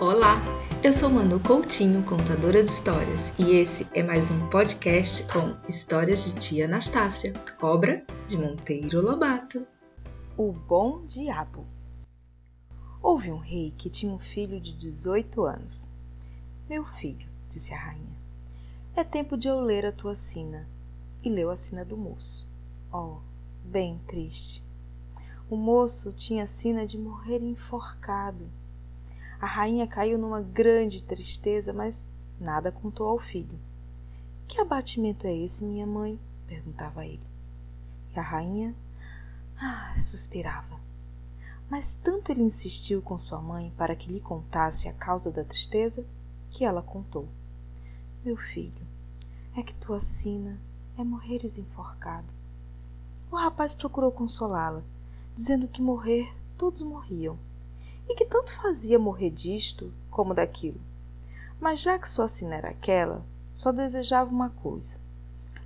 Olá, eu sou Manu Coutinho, contadora de histórias, e esse é mais um podcast com histórias de tia Anastácia, cobra de Monteiro Lobato. O Bom Diabo Houve um rei que tinha um filho de 18 anos. Meu filho, disse a rainha, é tempo de eu ler a tua sina. E leu a sina do moço. Oh, bem triste. O moço tinha sina de morrer enforcado a rainha caiu numa grande tristeza, mas nada contou ao filho. Que abatimento é esse, minha mãe? perguntava ele. E a rainha ah, suspirava. Mas tanto ele insistiu com sua mãe para que lhe contasse a causa da tristeza que ela contou. Meu filho, é que tua sina é morreres enforcado. O rapaz procurou consolá-la, dizendo que morrer todos morriam, e que tanto fazia morrer disto como daquilo. Mas já que sua sina era aquela, só desejava uma coisa: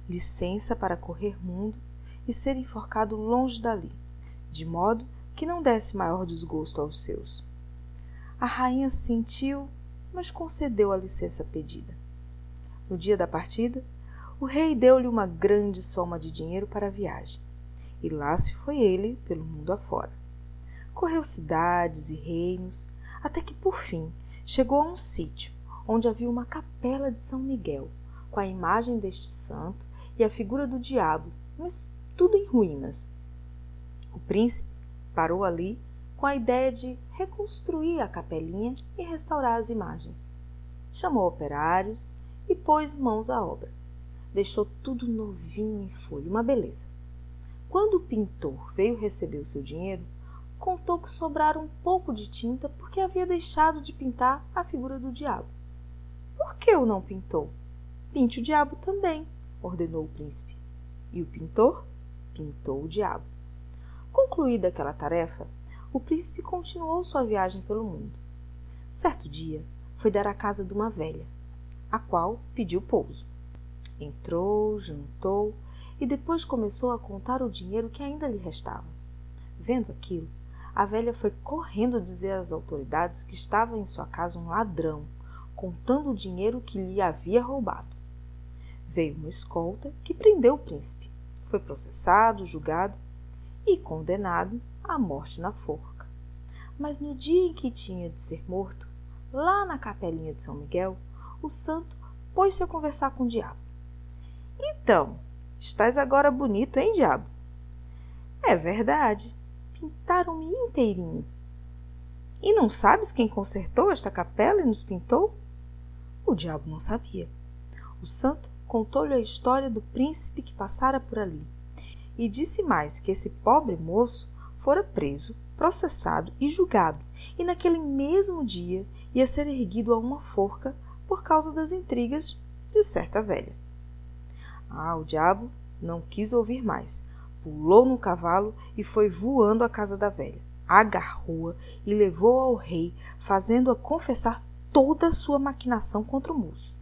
licença para correr mundo e ser enforcado longe dali, de modo que não desse maior desgosto aos seus. A rainha sentiu, mas concedeu a licença pedida. No dia da partida, o rei deu-lhe uma grande soma de dinheiro para a viagem, e lá se foi ele pelo mundo afora. Correu cidades e reinos, até que por fim chegou a um sítio onde havia uma capela de São Miguel, com a imagem deste santo e a figura do diabo, mas tudo em ruínas. O príncipe parou ali com a ideia de reconstruir a capelinha e restaurar as imagens. Chamou operários e pôs mãos à obra. Deixou tudo novinho em folha, uma beleza. Quando o pintor veio receber o seu dinheiro, contou que sobrara um pouco de tinta porque havia deixado de pintar a figura do diabo. Por que o não pintou? Pinte o diabo também, ordenou o príncipe. E o pintor pintou o diabo. Concluída aquela tarefa, o príncipe continuou sua viagem pelo mundo. Certo dia, foi dar à casa de uma velha, a qual pediu pouso. Entrou, jantou e depois começou a contar o dinheiro que ainda lhe restava. Vendo aquilo, a velha foi correndo dizer às autoridades que estava em sua casa um ladrão, contando o dinheiro que lhe havia roubado. Veio uma escolta que prendeu o príncipe. Foi processado, julgado e condenado à morte na forca. Mas no dia em que tinha de ser morto, lá na capelinha de São Miguel, o santo pôs-se a conversar com o diabo. Então, estás agora bonito, hein, diabo? É verdade, pintaram-me inteirinho. E não sabes quem consertou esta capela e nos pintou? O diabo não sabia. O santo contou-lhe a história do príncipe que passara por ali e disse mais que esse pobre moço fora preso, processado e julgado, e naquele mesmo dia ia ser erguido a uma forca por causa das intrigas de certa velha. Ah, o diabo não quis ouvir mais, pulou no cavalo e foi voando à casa da velha. Agarrou-a e levou ao rei, fazendo-a confessar toda a sua maquinação contra o moço.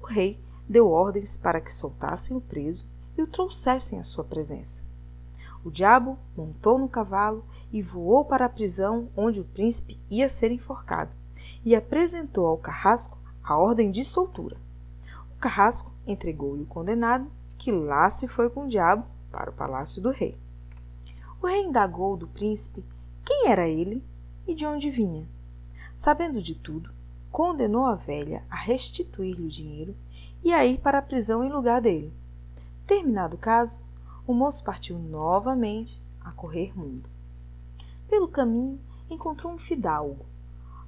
O rei deu ordens para que soltassem o preso e o trouxessem à sua presença. O diabo montou no cavalo e voou para a prisão onde o príncipe ia ser enforcado, e apresentou ao carrasco a ordem de soltura. O carrasco entregou-lhe o condenado, que lá se foi com o diabo para o palácio do rei. O rei indagou do príncipe quem era ele e de onde vinha. Sabendo de tudo, condenou a velha a restituir-lhe o dinheiro e a ir para a prisão em lugar dele. Terminado o caso, o moço partiu novamente a correr mundo. Pelo caminho, encontrou um fidalgo,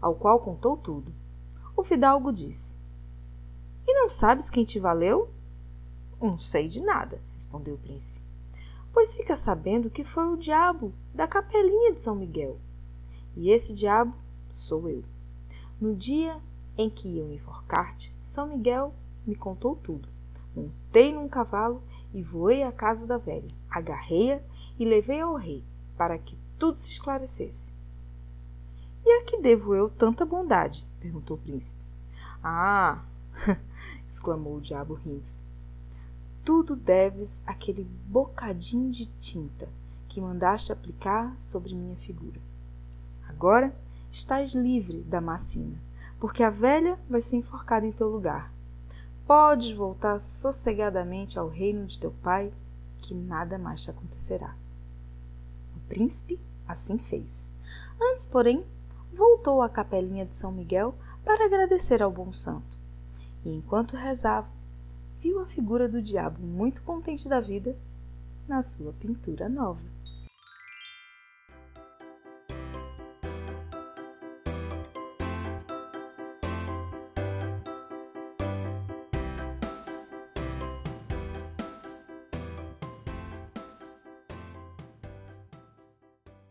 ao qual contou tudo. O fidalgo disse: E não sabes quem te valeu? Não sei de nada, respondeu o príncipe pois fica sabendo que foi o diabo da capelinha de São Miguel. E esse diabo sou eu. No dia em que iam enforcar-te, São Miguel me contou tudo. Montei num cavalo e voei à casa da velha. Agarrei-a e levei ao rei, para que tudo se esclarecesse. E a que devo eu tanta bondade? perguntou o príncipe. Ah! exclamou o diabo rindo-se tudo deves àquele bocadinho de tinta que mandaste aplicar sobre minha figura. Agora estás livre da macina, porque a velha vai ser enforcada em teu lugar. Podes voltar sossegadamente ao reino de teu pai, que nada mais te acontecerá. O príncipe assim fez. Antes, porém, voltou à capelinha de São Miguel para agradecer ao bom santo. E enquanto rezava, viu a figura do diabo muito contente da vida na sua pintura nova.